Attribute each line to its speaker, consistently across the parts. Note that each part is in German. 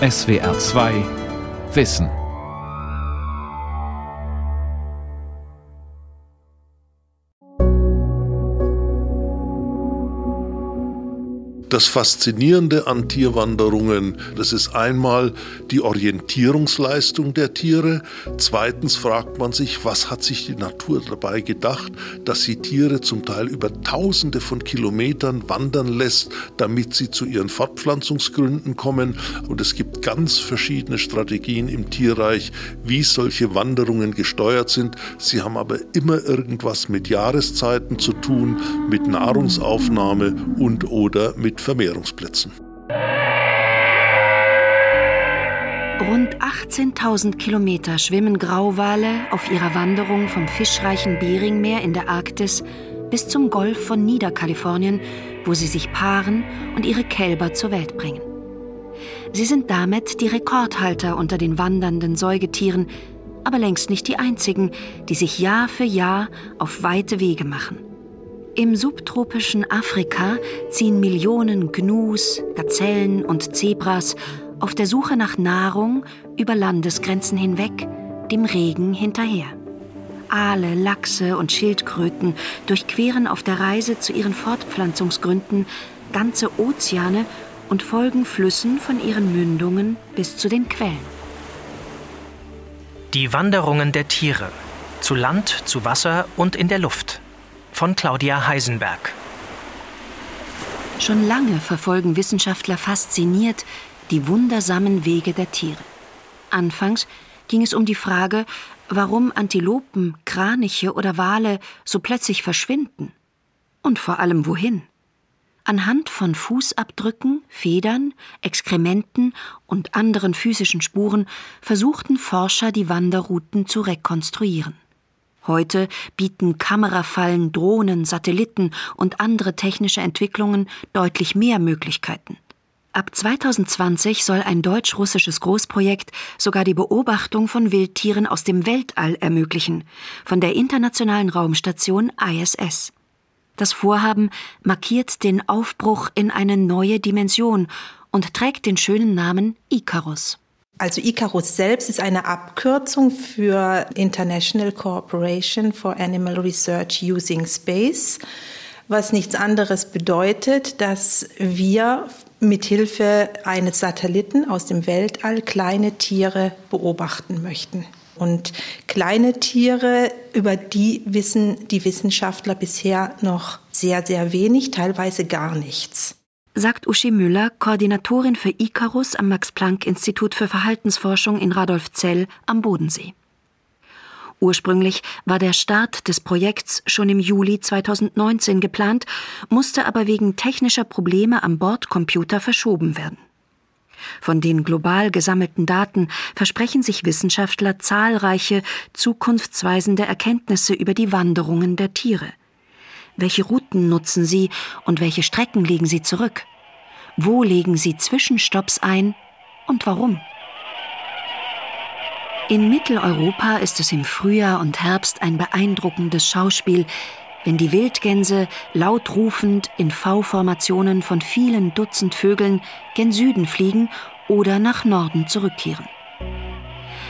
Speaker 1: SWR 2 Wissen
Speaker 2: Das Faszinierende an Tierwanderungen, das ist einmal die Orientierungsleistung der Tiere. Zweitens fragt man sich, was hat sich die Natur dabei gedacht, dass sie Tiere zum Teil über Tausende von Kilometern wandern lässt, damit sie zu ihren Fortpflanzungsgründen kommen. Und es gibt ganz verschiedene Strategien im Tierreich, wie solche Wanderungen gesteuert sind. Sie haben aber immer irgendwas mit Jahreszeiten zu tun, mit Nahrungsaufnahme und oder mit Vermehrungsplätzen.
Speaker 3: Rund 18.000 Kilometer schwimmen Grauwale auf ihrer Wanderung vom fischreichen Beringmeer in der Arktis bis zum Golf von Niederkalifornien, wo sie sich paaren und ihre Kälber zur Welt bringen. Sie sind damit die Rekordhalter unter den wandernden Säugetieren, aber längst nicht die einzigen, die sich Jahr für Jahr auf weite Wege machen. Im subtropischen Afrika ziehen Millionen Gnus, Gazellen und Zebras auf der Suche nach Nahrung über Landesgrenzen hinweg, dem Regen hinterher. Aale, Lachse und Schildkröten durchqueren auf der Reise zu ihren Fortpflanzungsgründen ganze Ozeane und folgen Flüssen von ihren Mündungen bis zu den Quellen.
Speaker 4: Die Wanderungen der Tiere zu Land, zu Wasser und in der Luft von Claudia Heisenberg.
Speaker 3: Schon lange verfolgen Wissenschaftler fasziniert die wundersamen Wege der Tiere. Anfangs ging es um die Frage, warum Antilopen, Kraniche oder Wale so plötzlich verschwinden. Und vor allem wohin. Anhand von Fußabdrücken, Federn, Exkrementen und anderen physischen Spuren versuchten Forscher die Wanderrouten zu rekonstruieren. Heute bieten Kamerafallen, Drohnen, Satelliten und andere technische Entwicklungen deutlich mehr Möglichkeiten. Ab 2020 soll ein deutsch-russisches Großprojekt sogar die Beobachtung von Wildtieren aus dem Weltall ermöglichen, von der internationalen Raumstation ISS. Das Vorhaben markiert den Aufbruch in eine neue Dimension und trägt den schönen Namen Icarus.
Speaker 5: Also ICARUS selbst ist eine Abkürzung für International Cooperation for Animal Research Using Space, was nichts anderes bedeutet, dass wir mithilfe eines Satelliten aus dem Weltall kleine Tiere beobachten möchten. Und kleine Tiere, über die wissen die Wissenschaftler bisher noch sehr, sehr wenig, teilweise gar nichts
Speaker 3: sagt Uschi Müller, Koordinatorin für Icarus am Max-Planck-Institut für Verhaltensforschung in Radolfzell am Bodensee. Ursprünglich war der Start des Projekts schon im Juli 2019 geplant, musste aber wegen technischer Probleme am Bordcomputer verschoben werden. Von den global gesammelten Daten versprechen sich Wissenschaftler zahlreiche zukunftsweisende Erkenntnisse über die Wanderungen der Tiere – welche Routen nutzen Sie und welche Strecken legen Sie zurück? Wo legen Sie Zwischenstopps ein und warum? In Mitteleuropa ist es im Frühjahr und Herbst ein beeindruckendes Schauspiel, wenn die Wildgänse laut rufend in V-Formationen von vielen Dutzend Vögeln gen Süden fliegen oder nach Norden zurückkehren.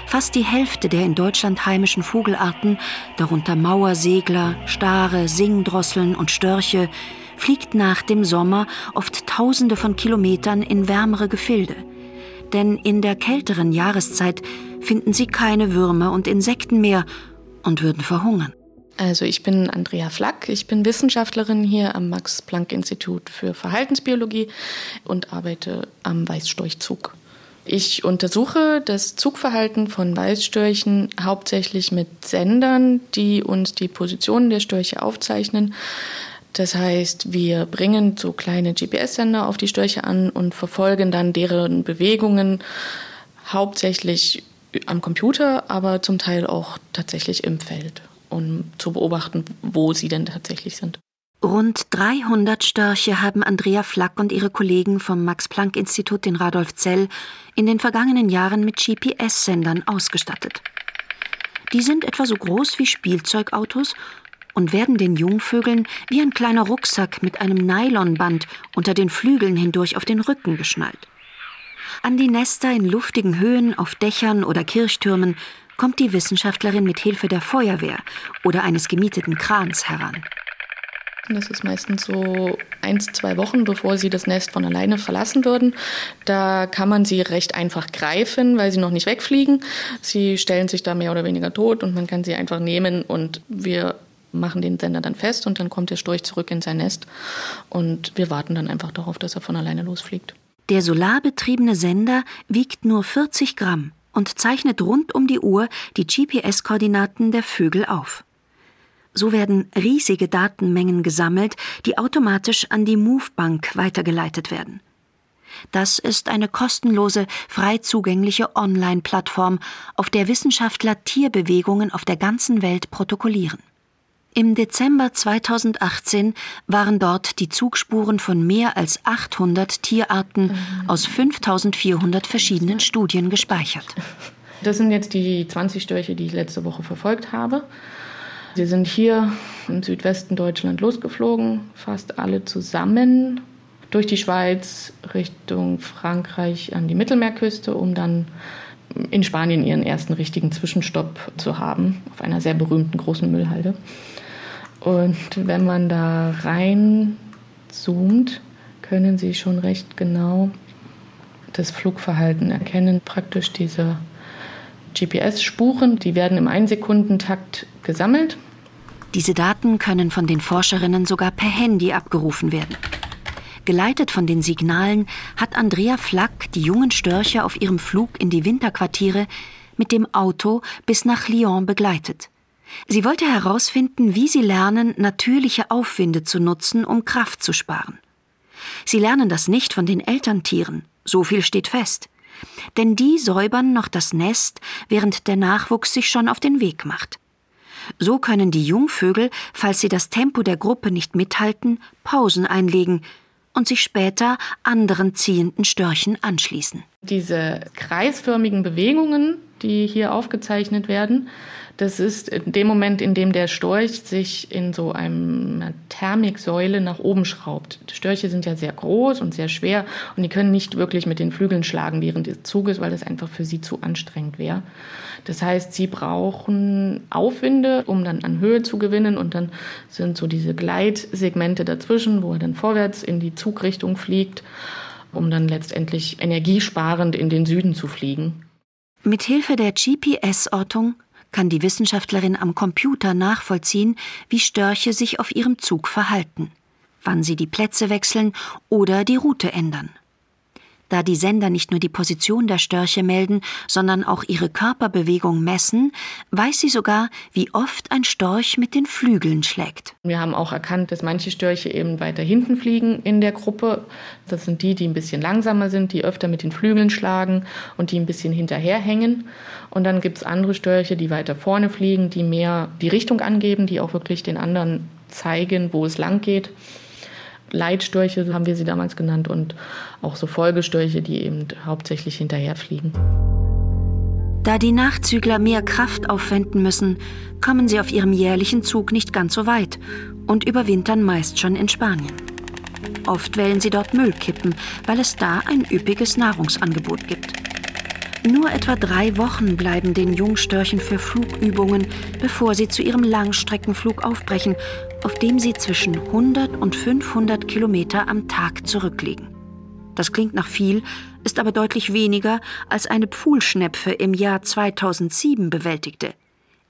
Speaker 3: Fast die Hälfte der in Deutschland heimischen Vogelarten, darunter Mauersegler, Stare, Singdrosseln und Störche, fliegt nach dem Sommer oft Tausende von Kilometern in wärmere Gefilde. Denn in der kälteren Jahreszeit finden sie keine Würmer und Insekten mehr und würden verhungern.
Speaker 6: Also ich bin Andrea Flack, ich bin Wissenschaftlerin hier am Max Planck Institut für Verhaltensbiologie und arbeite am Weißstorchzug. Ich untersuche das Zugverhalten von Weißstörchen hauptsächlich mit Sendern, die uns die Positionen der Störche aufzeichnen. Das heißt, wir bringen so kleine GPS-Sender auf die Störche an und verfolgen dann deren Bewegungen hauptsächlich am Computer, aber zum Teil auch tatsächlich im Feld, um zu beobachten, wo sie denn tatsächlich sind.
Speaker 3: Rund 300 Störche haben Andrea Flack und ihre Kollegen vom Max-Planck-Institut in Radolfzell in den vergangenen Jahren mit GPS-Sendern ausgestattet. Die sind etwa so groß wie Spielzeugautos und werden den Jungvögeln wie ein kleiner Rucksack mit einem Nylonband unter den Flügeln hindurch auf den Rücken geschnallt. An die Nester in luftigen Höhen auf Dächern oder Kirchtürmen kommt die Wissenschaftlerin mit Hilfe der Feuerwehr oder eines gemieteten Krans heran.
Speaker 6: Das ist meistens so eins, zwei Wochen, bevor sie das Nest von alleine verlassen würden. Da kann man sie recht einfach greifen, weil sie noch nicht wegfliegen. Sie stellen sich da mehr oder weniger tot und man kann sie einfach nehmen und wir machen den Sender dann fest und dann kommt der Storch zurück in sein Nest und wir warten dann einfach darauf, dass er von alleine losfliegt.
Speaker 3: Der solarbetriebene Sender wiegt nur 40 Gramm und zeichnet rund um die Uhr die GPS-Koordinaten der Vögel auf. So werden riesige Datenmengen gesammelt, die automatisch an die MoveBank weitergeleitet werden. Das ist eine kostenlose, frei zugängliche Online-Plattform, auf der Wissenschaftler Tierbewegungen auf der ganzen Welt protokollieren. Im Dezember 2018 waren dort die Zugspuren von mehr als 800 Tierarten aus 5400 verschiedenen Studien gespeichert.
Speaker 6: Das sind jetzt die 20 Störche, die ich letzte Woche verfolgt habe. Sie sind hier im Südwesten Deutschland losgeflogen, fast alle zusammen durch die Schweiz Richtung Frankreich an die Mittelmeerküste, um dann in Spanien ihren ersten richtigen Zwischenstopp zu haben, auf einer sehr berühmten großen Müllhalde. Und wenn man da reinzoomt, können Sie schon recht genau das Flugverhalten erkennen. Praktisch diese GPS-Spuren, die werden im Einsekundentakt gesammelt
Speaker 3: diese Daten können von den Forscherinnen sogar per Handy abgerufen werden. Geleitet von den Signalen hat Andrea Flack die jungen Störche auf ihrem Flug in die Winterquartiere mit dem Auto bis nach Lyon begleitet. Sie wollte herausfinden, wie sie lernen, natürliche Aufwinde zu nutzen, um Kraft zu sparen. Sie lernen das nicht von den Elterntieren, so viel steht fest. Denn die säubern noch das Nest, während der Nachwuchs sich schon auf den Weg macht. So können die Jungvögel, falls sie das Tempo der Gruppe nicht mithalten, Pausen einlegen und sich später anderen ziehenden Störchen anschließen.
Speaker 6: Diese kreisförmigen Bewegungen, die hier aufgezeichnet werden, das ist in dem Moment, in dem der Storch sich in so einer Thermiksäule nach oben schraubt. Störche sind ja sehr groß und sehr schwer und die können nicht wirklich mit den Flügeln schlagen während des Zuges, weil das einfach für sie zu anstrengend wäre. Das heißt, sie brauchen Aufwinde, um dann an Höhe zu gewinnen und dann sind so diese Gleitsegmente dazwischen, wo er dann vorwärts in die Zugrichtung fliegt, um dann letztendlich energiesparend in den Süden zu fliegen.
Speaker 3: Mit Hilfe der GPS-Ortung kann die Wissenschaftlerin am Computer nachvollziehen, wie Störche sich auf ihrem Zug verhalten, wann sie die Plätze wechseln oder die Route ändern. Da die Sender nicht nur die Position der Störche melden, sondern auch ihre Körperbewegung messen, weiß sie sogar, wie oft ein Storch mit den Flügeln schlägt.
Speaker 6: Wir haben auch erkannt, dass manche Störche eben weiter hinten fliegen in der Gruppe. Das sind die, die ein bisschen langsamer sind, die öfter mit den Flügeln schlagen und die ein bisschen hinterherhängen. Und dann gibt es andere Störche, die weiter vorne fliegen, die mehr die Richtung angeben, die auch wirklich den anderen zeigen, wo es lang geht. Leitstörche haben wir sie damals genannt und auch so Folgestörche, die eben hauptsächlich hinterherfliegen.
Speaker 3: Da die Nachzügler mehr Kraft aufwenden müssen, kommen sie auf ihrem jährlichen Zug nicht ganz so weit und überwintern meist schon in Spanien. Oft wählen sie dort Müllkippen, weil es da ein üppiges Nahrungsangebot gibt. Nur etwa drei Wochen bleiben den Jungstörchen für Flugübungen, bevor sie zu ihrem Langstreckenflug aufbrechen, auf dem sie zwischen 100 und 500 Kilometer am Tag zurücklegen. Das klingt nach viel, ist aber deutlich weniger, als eine Pfuhlschnepfe im Jahr 2007 bewältigte.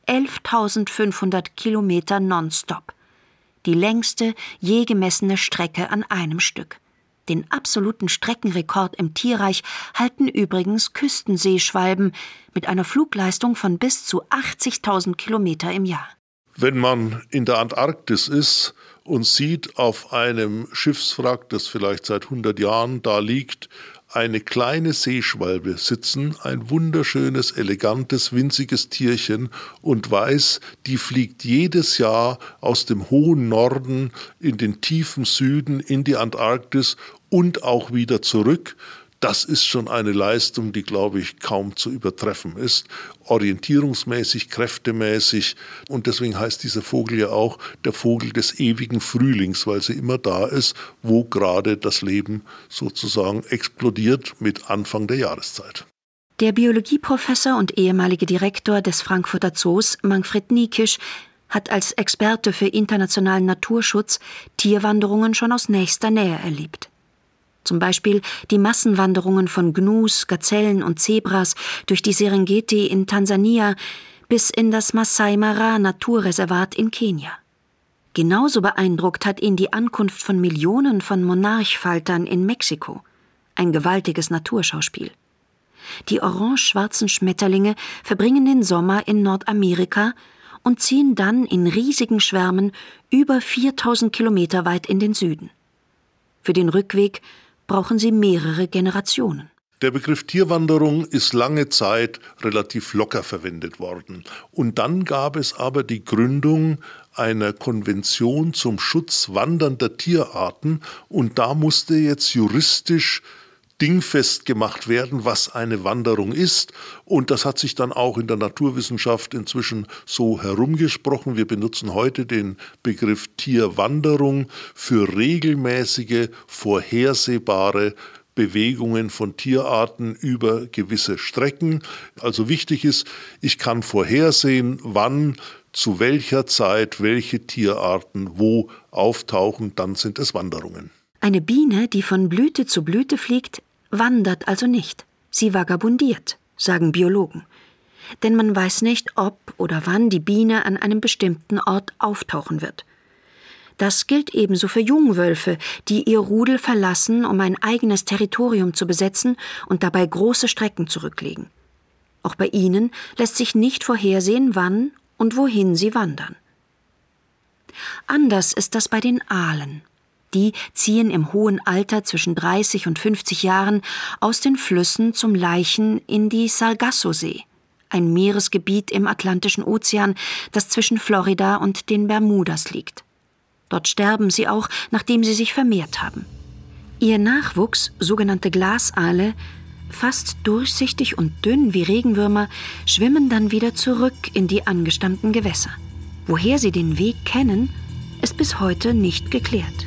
Speaker 3: 11.500 Kilometer nonstop. Die längste je gemessene Strecke an einem Stück. Den absoluten Streckenrekord im Tierreich halten übrigens Küstenseeschwalben mit einer Flugleistung von bis zu 80.000 Kilometer im Jahr.
Speaker 2: Wenn man in der Antarktis ist und sieht auf einem Schiffswrack, das vielleicht seit 100 Jahren da liegt, eine kleine Seeschwalbe sitzen, ein wunderschönes, elegantes, winziges Tierchen und weiß, die fliegt jedes Jahr aus dem hohen Norden in den tiefen Süden in die Antarktis und auch wieder zurück, das ist schon eine Leistung, die, glaube ich, kaum zu übertreffen ist. Orientierungsmäßig, kräftemäßig. Und deswegen heißt dieser Vogel ja auch der Vogel des ewigen Frühlings, weil sie immer da ist, wo gerade das Leben sozusagen explodiert mit Anfang der Jahreszeit.
Speaker 3: Der Biologieprofessor und ehemalige Direktor des Frankfurter Zoos, Manfred Niekisch, hat als Experte für internationalen Naturschutz Tierwanderungen schon aus nächster Nähe erlebt. Zum Beispiel die Massenwanderungen von Gnus, Gazellen und Zebras durch die Serengeti in Tansania bis in das Masai Mara Naturreservat in Kenia. Genauso beeindruckt hat ihn die Ankunft von Millionen von Monarchfaltern in Mexiko, ein gewaltiges Naturschauspiel. Die orange-schwarzen Schmetterlinge verbringen den Sommer in Nordamerika und ziehen dann in riesigen Schwärmen über 4000 Kilometer weit in den Süden. Für den Rückweg brauchen sie mehrere Generationen.
Speaker 2: Der Begriff Tierwanderung ist lange Zeit relativ locker verwendet worden. Und dann gab es aber die Gründung einer Konvention zum Schutz wandernder Tierarten und da musste jetzt juristisch dingfest gemacht werden, was eine Wanderung ist. Und das hat sich dann auch in der Naturwissenschaft inzwischen so herumgesprochen. Wir benutzen heute den Begriff Tierwanderung für regelmäßige, vorhersehbare Bewegungen von Tierarten über gewisse Strecken. Also wichtig ist, ich kann vorhersehen, wann zu welcher Zeit welche Tierarten wo auftauchen, dann sind es Wanderungen.
Speaker 3: Eine Biene, die von Blüte zu Blüte fliegt, wandert also nicht. Sie vagabundiert, sagen Biologen. Denn man weiß nicht, ob oder wann die Biene an einem bestimmten Ort auftauchen wird. Das gilt ebenso für Jungwölfe, die ihr Rudel verlassen, um ein eigenes Territorium zu besetzen und dabei große Strecken zurücklegen. Auch bei ihnen lässt sich nicht vorhersehen, wann und wohin sie wandern. Anders ist das bei den Aalen. Die ziehen im hohen Alter zwischen 30 und 50 Jahren aus den Flüssen zum Leichen in die Sargasso-See, ein Meeresgebiet im Atlantischen Ozean, das zwischen Florida und den Bermudas liegt. Dort sterben sie auch, nachdem sie sich vermehrt haben. Ihr Nachwuchs, sogenannte Glasaale, fast durchsichtig und dünn wie Regenwürmer, schwimmen dann wieder zurück in die angestammten Gewässer. Woher sie den Weg kennen, ist bis heute nicht geklärt.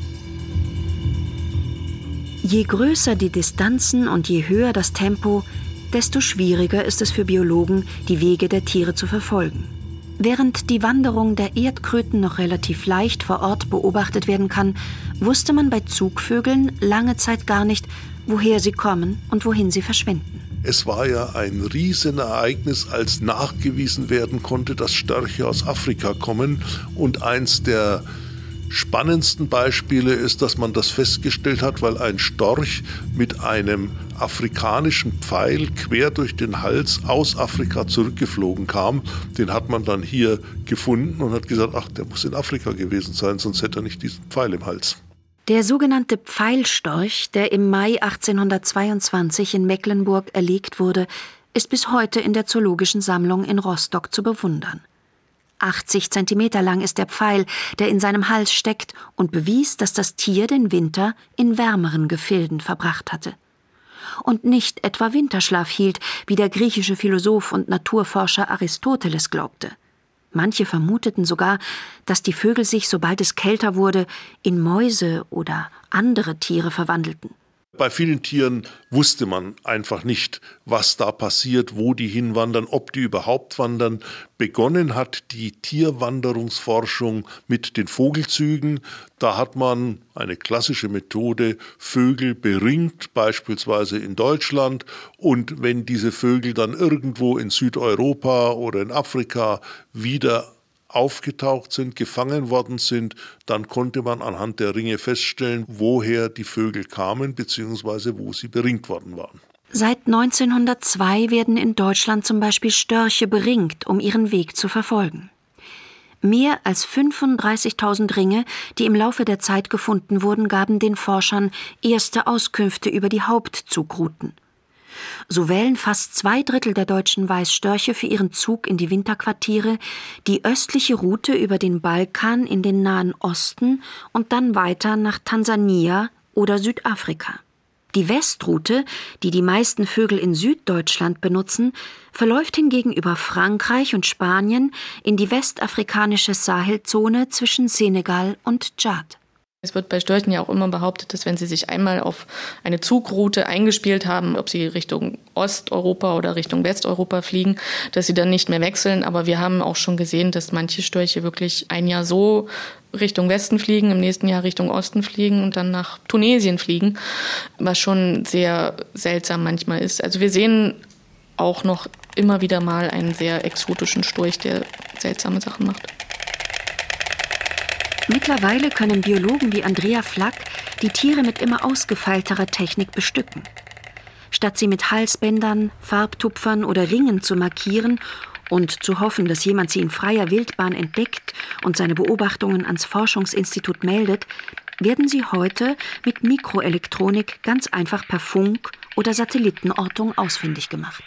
Speaker 3: Je größer die Distanzen und je höher das Tempo, desto schwieriger ist es für Biologen, die Wege der Tiere zu verfolgen. Während die Wanderung der Erdkröten noch relativ leicht vor Ort beobachtet werden kann, wusste man bei Zugvögeln lange Zeit gar nicht, woher sie kommen und wohin sie verschwinden.
Speaker 2: Es war ja ein Riesenereignis, als nachgewiesen werden konnte, dass Störche aus Afrika kommen und eins der spannendsten Beispiele ist, dass man das festgestellt hat, weil ein Storch mit einem afrikanischen Pfeil quer durch den Hals aus Afrika zurückgeflogen kam. Den hat man dann hier gefunden und hat gesagt, ach, der muss in Afrika gewesen sein, sonst hätte er nicht diesen Pfeil im Hals.
Speaker 3: Der sogenannte Pfeilstorch, der im Mai 1822 in Mecklenburg erlegt wurde, ist bis heute in der Zoologischen Sammlung in Rostock zu bewundern. 80 Zentimeter lang ist der Pfeil, der in seinem Hals steckt und bewies, dass das Tier den Winter in wärmeren Gefilden verbracht hatte. Und nicht etwa Winterschlaf hielt, wie der griechische Philosoph und Naturforscher Aristoteles glaubte. Manche vermuteten sogar, dass die Vögel sich, sobald es kälter wurde, in Mäuse oder andere Tiere verwandelten.
Speaker 2: Bei vielen Tieren wusste man einfach nicht, was da passiert, wo die hinwandern, ob die überhaupt wandern. Begonnen hat die Tierwanderungsforschung mit den Vogelzügen. Da hat man eine klassische Methode, Vögel beringt, beispielsweise in Deutschland. Und wenn diese Vögel dann irgendwo in Südeuropa oder in Afrika wieder aufgetaucht sind, gefangen worden sind, dann konnte man anhand der Ringe feststellen, woher die Vögel kamen bzw. wo sie beringt worden waren.
Speaker 3: Seit 1902 werden in Deutschland zum Beispiel Störche beringt, um ihren Weg zu verfolgen. Mehr als 35.000 Ringe, die im Laufe der Zeit gefunden wurden, gaben den Forschern erste Auskünfte über die Hauptzugrouten. So wählen fast zwei Drittel der deutschen Weißstörche für ihren Zug in die Winterquartiere die östliche Route über den Balkan in den Nahen Osten und dann weiter nach Tansania oder Südafrika. Die Westroute, die die meisten Vögel in Süddeutschland benutzen, verläuft hingegen über Frankreich und Spanien in die westafrikanische Sahelzone zwischen Senegal und Tschad.
Speaker 6: Es wird bei Störchen ja auch immer behauptet, dass wenn sie sich einmal auf eine Zugroute eingespielt haben, ob sie Richtung Osteuropa oder Richtung Westeuropa fliegen, dass sie dann nicht mehr wechseln. Aber wir haben auch schon gesehen, dass manche Störche wirklich ein Jahr so Richtung Westen fliegen, im nächsten Jahr Richtung Osten fliegen und dann nach Tunesien fliegen, was schon sehr seltsam manchmal ist. Also wir sehen auch noch immer wieder mal einen sehr exotischen Storch, der seltsame Sachen macht.
Speaker 3: Mittlerweile können Biologen wie Andrea Flack die Tiere mit immer ausgefeilterer Technik bestücken. Statt sie mit Halsbändern, Farbtupfern oder Ringen zu markieren und zu hoffen, dass jemand sie in freier Wildbahn entdeckt und seine Beobachtungen ans Forschungsinstitut meldet, werden sie heute mit Mikroelektronik ganz einfach per Funk oder Satellitenortung ausfindig gemacht.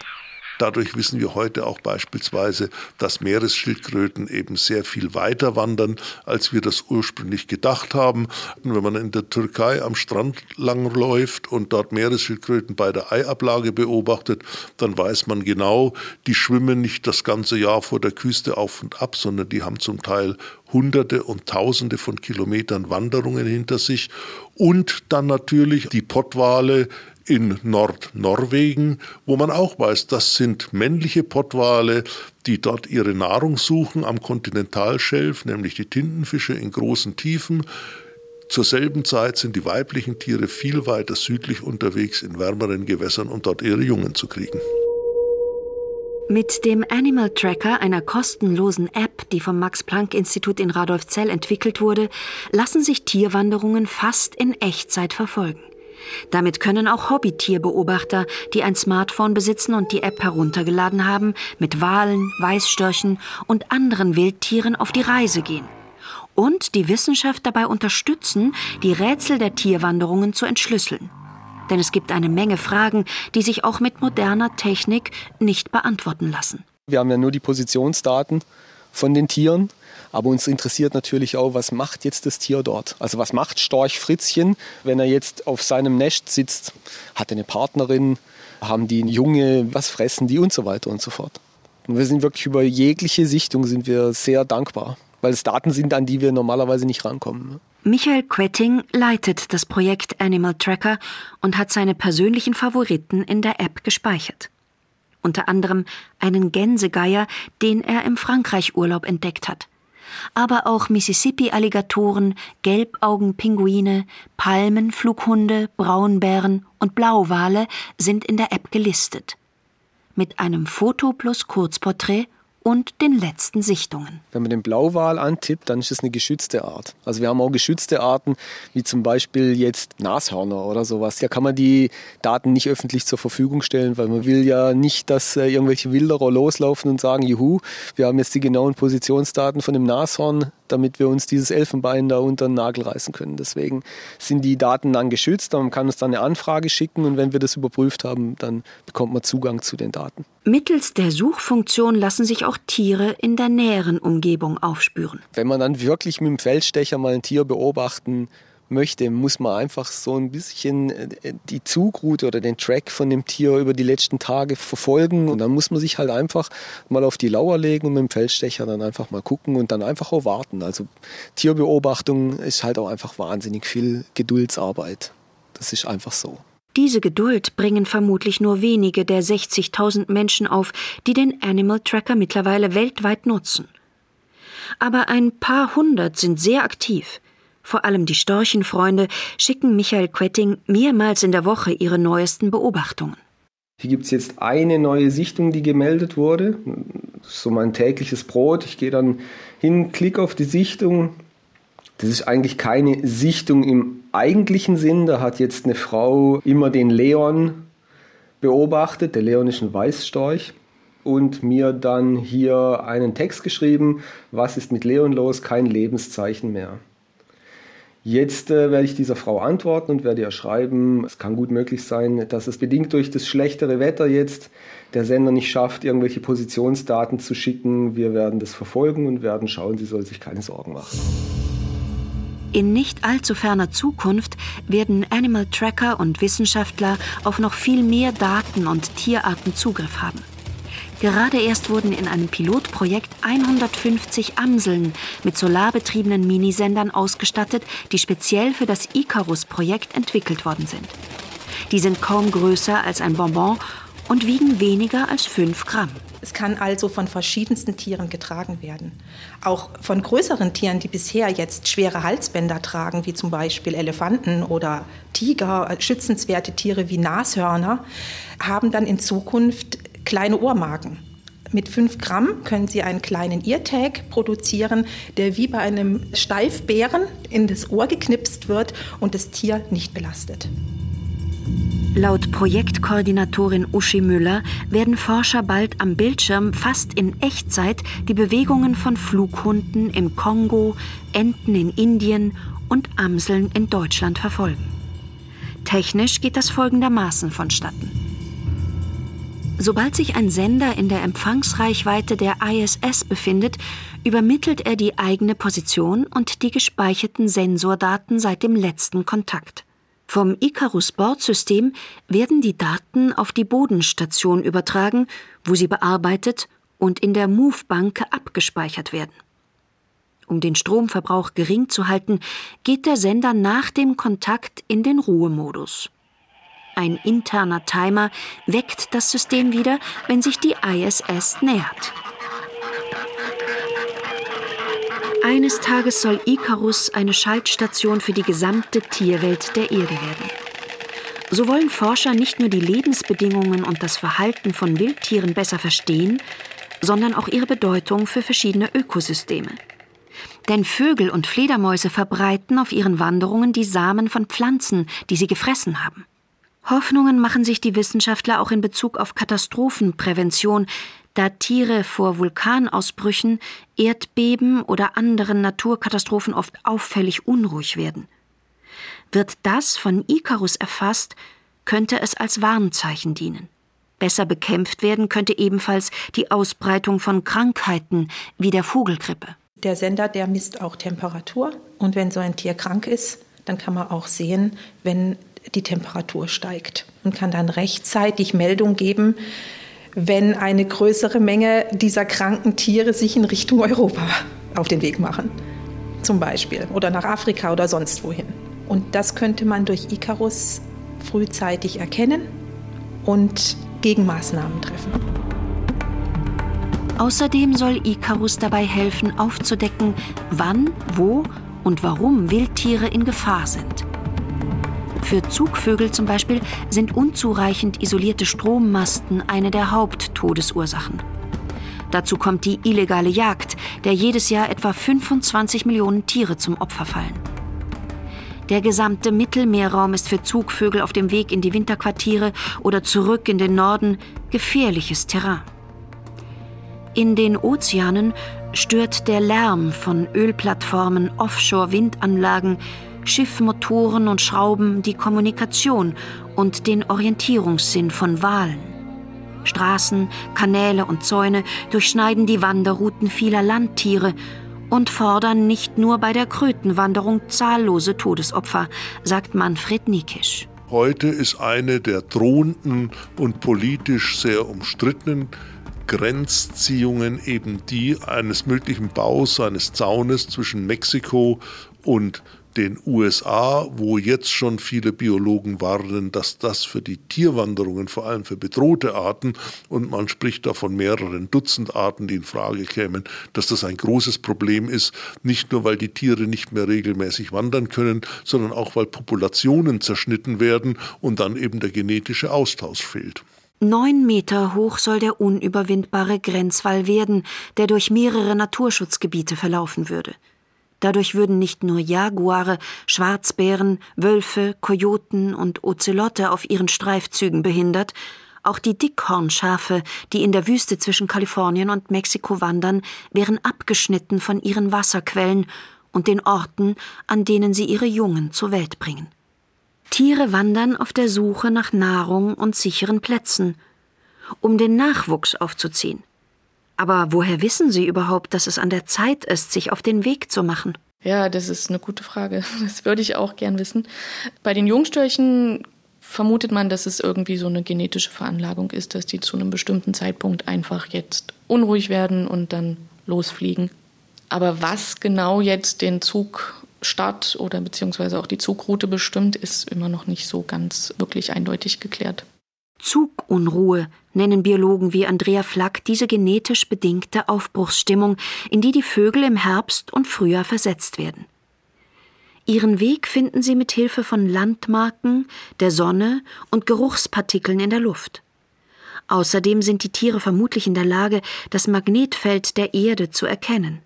Speaker 2: Dadurch wissen wir heute auch beispielsweise, dass Meeresschildkröten eben sehr viel weiter wandern, als wir das ursprünglich gedacht haben. Und wenn man in der Türkei am Strand langläuft und dort Meeresschildkröten bei der Eiablage beobachtet, dann weiß man genau, die schwimmen nicht das ganze Jahr vor der Küste auf und ab, sondern die haben zum Teil Hunderte und Tausende von Kilometern Wanderungen hinter sich. Und dann natürlich die Pottwale, in Nordnorwegen, wo man auch weiß, das sind männliche Pottwale, die dort ihre Nahrung suchen am Kontinentalschelf, nämlich die Tintenfische in großen Tiefen. Zur selben Zeit sind die weiblichen Tiere viel weiter südlich unterwegs in wärmeren Gewässern, um dort ihre Jungen zu kriegen.
Speaker 3: Mit dem Animal Tracker, einer kostenlosen App, die vom Max-Planck-Institut in Radolfzell entwickelt wurde, lassen sich Tierwanderungen fast in Echtzeit verfolgen. Damit können auch Hobbytierbeobachter, die ein Smartphone besitzen und die App heruntergeladen haben, mit Walen, Weißstörchen und anderen Wildtieren auf die Reise gehen. Und die Wissenschaft dabei unterstützen, die Rätsel der Tierwanderungen zu entschlüsseln. Denn es gibt eine Menge Fragen, die sich auch mit moderner Technik nicht beantworten lassen.
Speaker 7: Wir haben ja nur die Positionsdaten von den Tieren aber uns interessiert natürlich auch, was macht jetzt das Tier dort? Also was macht Storch Fritzchen, wenn er jetzt auf seinem Nest sitzt? Hat er eine Partnerin? Haben die Junge? Was fressen die? Und so weiter und so fort. Und wir sind wirklich über jegliche Sichtung sind wir sehr dankbar, weil es Daten sind, an die wir normalerweise nicht rankommen. Ne?
Speaker 3: Michael Quetting leitet das Projekt Animal Tracker und hat seine persönlichen Favoriten in der App gespeichert. Unter anderem einen Gänsegeier, den er im Frankreich-Urlaub entdeckt hat aber auch Mississippi-Alligatoren, Gelbaugenpinguine, Palmen, Flughunde, Braunbären und Blauwale sind in der App gelistet. Mit einem Foto plus Kurzporträt und den letzten Sichtungen.
Speaker 7: Wenn man den Blauwal antippt, dann ist es eine geschützte Art. Also wir haben auch geschützte Arten, wie zum Beispiel jetzt Nashörner oder sowas. Da kann man die Daten nicht öffentlich zur Verfügung stellen, weil man will ja nicht, dass äh, irgendwelche Wilderer loslaufen und sagen, juhu, wir haben jetzt die genauen Positionsdaten von dem Nashorn, damit wir uns dieses Elfenbein da unter den Nagel reißen können. Deswegen sind die Daten dann geschützt, man kann uns dann eine Anfrage schicken und wenn wir das überprüft haben, dann bekommt man Zugang zu den Daten.
Speaker 3: Mittels der Suchfunktion lassen sich auch Tiere in der näheren Umgebung aufspüren.
Speaker 7: Wenn man dann wirklich mit dem Feldstecher mal ein Tier beobachten möchte, muss man einfach so ein bisschen äh, die Zugroute oder den Track von dem Tier über die letzten Tage verfolgen. Und dann muss man sich halt einfach mal auf die Lauer legen und mit dem Feldstecher dann einfach mal gucken und dann einfach auch warten. Also Tierbeobachtung ist halt auch einfach wahnsinnig viel Geduldsarbeit. Das ist einfach so.
Speaker 3: Diese Geduld bringen vermutlich nur wenige der 60.000 Menschen auf, die den Animal Tracker mittlerweile weltweit nutzen. Aber ein paar hundert sind sehr aktiv. Vor allem die Storchenfreunde schicken Michael Quetting mehrmals in der Woche ihre neuesten Beobachtungen.
Speaker 7: Hier gibt es jetzt eine neue Sichtung, die gemeldet wurde. Das ist so mein tägliches Brot. Ich gehe dann hin, klicke auf die Sichtung, das ist eigentlich keine Sichtung im eigentlichen Sinn. Da hat jetzt eine Frau immer den Leon beobachtet. Der Leon ist ein Weißstorch. Und mir dann hier einen Text geschrieben, was ist mit Leon los? Kein Lebenszeichen mehr. Jetzt äh, werde ich dieser Frau antworten und werde ihr schreiben, es kann gut möglich sein, dass es bedingt durch das schlechtere Wetter jetzt der Sender nicht schafft, irgendwelche Positionsdaten zu schicken. Wir werden das verfolgen und werden schauen, sie soll sich keine Sorgen machen.
Speaker 3: In nicht allzu ferner Zukunft werden Animal Tracker und Wissenschaftler auf noch viel mehr Daten und Tierarten Zugriff haben. Gerade erst wurden in einem Pilotprojekt 150 Amseln mit solarbetriebenen Minisendern ausgestattet, die speziell für das Icarus-Projekt entwickelt worden sind. Die sind kaum größer als ein Bonbon und wiegen weniger als 5 Gramm.
Speaker 5: Es kann also von verschiedensten Tieren getragen werden. Auch von größeren Tieren, die bisher jetzt schwere Halsbänder tragen, wie zum Beispiel Elefanten oder Tiger, äh, schützenswerte Tiere wie Nashörner, haben dann in Zukunft kleine Ohrmarken. Mit 5 Gramm können Sie einen kleinen Eartag produzieren, der wie bei einem Steifbären in das Ohr geknipst wird und das Tier nicht belastet.
Speaker 3: Laut Projektkoordinatorin Uschi Müller werden Forscher bald am Bildschirm fast in Echtzeit die Bewegungen von Flughunden im Kongo, Enten in Indien und Amseln in Deutschland verfolgen. Technisch geht das folgendermaßen vonstatten. Sobald sich ein Sender in der Empfangsreichweite der ISS befindet, übermittelt er die eigene Position und die gespeicherten Sensordaten seit dem letzten Kontakt. Vom Icarus-Bordsystem werden die Daten auf die Bodenstation übertragen, wo sie bearbeitet und in der Move-Bank abgespeichert werden. Um den Stromverbrauch gering zu halten, geht der Sender nach dem Kontakt in den Ruhemodus. Ein interner Timer weckt das System wieder, wenn sich die ISS nähert. Eines Tages soll Icarus eine Schaltstation für die gesamte Tierwelt der Erde werden. So wollen Forscher nicht nur die Lebensbedingungen und das Verhalten von Wildtieren besser verstehen, sondern auch ihre Bedeutung für verschiedene Ökosysteme. Denn Vögel und Fledermäuse verbreiten auf ihren Wanderungen die Samen von Pflanzen, die sie gefressen haben. Hoffnungen machen sich die Wissenschaftler auch in Bezug auf Katastrophenprävention, da Tiere vor Vulkanausbrüchen, Erdbeben oder anderen Naturkatastrophen oft auffällig unruhig werden. Wird das von Icarus erfasst, könnte es als Warnzeichen dienen. Besser bekämpft werden könnte ebenfalls die Ausbreitung von Krankheiten wie der Vogelgrippe.
Speaker 5: Der Sender, der misst auch Temperatur und wenn so ein Tier krank ist, dann kann man auch sehen, wenn die Temperatur steigt und kann dann rechtzeitig Meldung geben, wenn eine größere Menge dieser kranken Tiere sich in Richtung Europa auf den Weg machen, zum Beispiel, oder nach Afrika oder sonst wohin. Und das könnte man durch Icarus frühzeitig erkennen und Gegenmaßnahmen treffen.
Speaker 3: Außerdem soll Icarus dabei helfen, aufzudecken, wann, wo und warum Wildtiere in Gefahr sind. Für Zugvögel zum Beispiel sind unzureichend isolierte Strommasten eine der Haupttodesursachen. Dazu kommt die illegale Jagd, der jedes Jahr etwa 25 Millionen Tiere zum Opfer fallen. Der gesamte Mittelmeerraum ist für Zugvögel auf dem Weg in die Winterquartiere oder zurück in den Norden gefährliches Terrain. In den Ozeanen stört der Lärm von Ölplattformen, Offshore-Windanlagen, Schiffmotoren und Schrauben die Kommunikation und den Orientierungssinn von Walen. Straßen, Kanäle und Zäune durchschneiden die Wanderrouten vieler Landtiere und fordern nicht nur bei der Krötenwanderung zahllose Todesopfer, sagt Manfred Nikisch.
Speaker 2: Heute ist eine der drohenden und politisch sehr umstrittenen Grenzziehungen eben die eines möglichen Baus eines Zaunes zwischen Mexiko und den USA, wo jetzt schon viele Biologen warnen, dass das für die Tierwanderungen, vor allem für bedrohte Arten, und man spricht da von mehreren Dutzend Arten, die in Frage kämen, dass das ein großes Problem ist, nicht nur weil die Tiere nicht mehr regelmäßig wandern können, sondern auch weil Populationen zerschnitten werden und dann eben der genetische Austausch fehlt.
Speaker 3: Neun Meter hoch soll der unüberwindbare Grenzwall werden, der durch mehrere Naturschutzgebiete verlaufen würde. Dadurch würden nicht nur Jaguare, Schwarzbären, Wölfe, Kojoten und Ozelotte auf ihren Streifzügen behindert, auch die Dickhornschafe, die in der Wüste zwischen Kalifornien und Mexiko wandern, wären abgeschnitten von ihren Wasserquellen und den Orten, an denen sie ihre Jungen zur Welt bringen. Tiere wandern auf der Suche nach Nahrung und sicheren Plätzen, um den Nachwuchs aufzuziehen. Aber woher wissen Sie überhaupt, dass es an der Zeit ist, sich auf den Weg zu machen?
Speaker 6: Ja, das ist eine gute Frage. Das würde ich auch gern wissen. Bei den Jungstörchen vermutet man, dass es irgendwie so eine genetische Veranlagung ist, dass die zu einem bestimmten Zeitpunkt einfach jetzt unruhig werden und dann losfliegen. Aber was genau jetzt den Zugstart oder beziehungsweise auch die Zugroute bestimmt, ist immer noch nicht so ganz wirklich eindeutig geklärt.
Speaker 3: Zugunruhe nennen Biologen wie Andrea Flack diese genetisch bedingte Aufbruchsstimmung, in die die Vögel im Herbst und Frühjahr versetzt werden. Ihren Weg finden sie mit Hilfe von Landmarken, der Sonne und Geruchspartikeln in der Luft. Außerdem sind die Tiere vermutlich in der Lage, das Magnetfeld der Erde zu erkennen.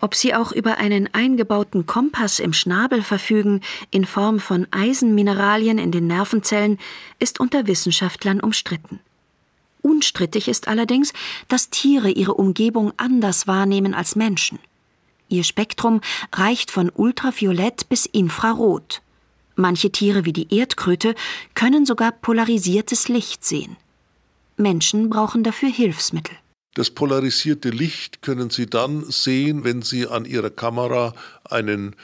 Speaker 3: Ob sie auch über einen eingebauten Kompass im Schnabel verfügen, in Form von Eisenmineralien in den Nervenzellen, ist unter Wissenschaftlern umstritten. Unstrittig ist allerdings, dass Tiere ihre Umgebung anders wahrnehmen als Menschen. Ihr Spektrum reicht von Ultraviolett bis Infrarot. Manche Tiere wie die Erdkröte können sogar polarisiertes Licht sehen. Menschen brauchen dafür Hilfsmittel.
Speaker 2: Das polarisierte Licht können Sie dann sehen, wenn Sie an Ihrer Kamera einen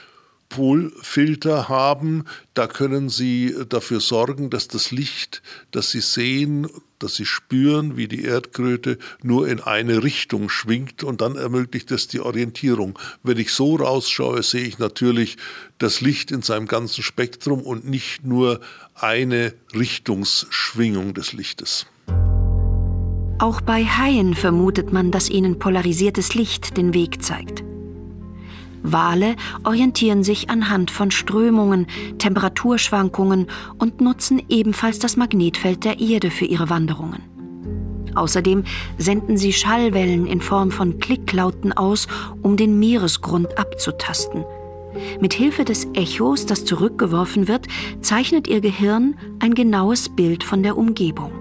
Speaker 2: Polfilter haben. Da können Sie dafür sorgen, dass das Licht, das Sie sehen, das Sie spüren, wie die Erdkröte, nur in eine Richtung schwingt und dann ermöglicht es die Orientierung. Wenn ich so rausschaue, sehe ich natürlich das Licht in seinem ganzen Spektrum und nicht nur eine Richtungsschwingung des Lichtes.
Speaker 3: Auch bei Haien vermutet man, dass ihnen polarisiertes Licht den Weg zeigt. Wale orientieren sich anhand von Strömungen, Temperaturschwankungen und nutzen ebenfalls das Magnetfeld der Erde für ihre Wanderungen. Außerdem senden sie Schallwellen in Form von Klicklauten aus, um den Meeresgrund abzutasten. Mit Hilfe des Echos, das zurückgeworfen wird, zeichnet ihr Gehirn ein genaues Bild von der Umgebung.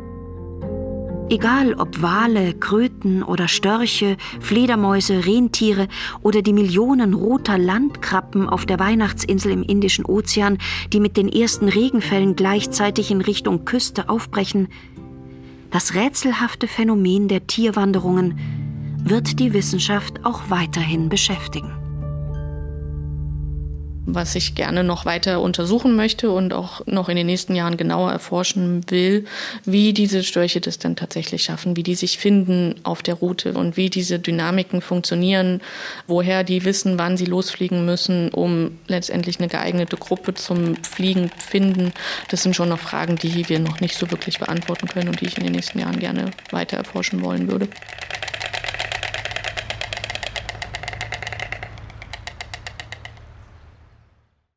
Speaker 3: Egal ob Wale, Kröten oder Störche, Fledermäuse, Rentiere oder die Millionen roter Landkrabben auf der Weihnachtsinsel im Indischen Ozean, die mit den ersten Regenfällen gleichzeitig in Richtung Küste aufbrechen, das rätselhafte Phänomen der Tierwanderungen wird die Wissenschaft auch weiterhin beschäftigen
Speaker 6: was ich gerne noch weiter untersuchen möchte und auch noch in den nächsten Jahren genauer erforschen will, wie diese Störche das dann tatsächlich schaffen, wie die sich finden auf der Route und wie diese Dynamiken funktionieren, woher die wissen, wann sie losfliegen müssen, um letztendlich eine geeignete Gruppe zum Fliegen finden. Das sind schon noch Fragen, die wir noch nicht so wirklich beantworten können und die ich in den nächsten Jahren gerne weiter erforschen wollen würde.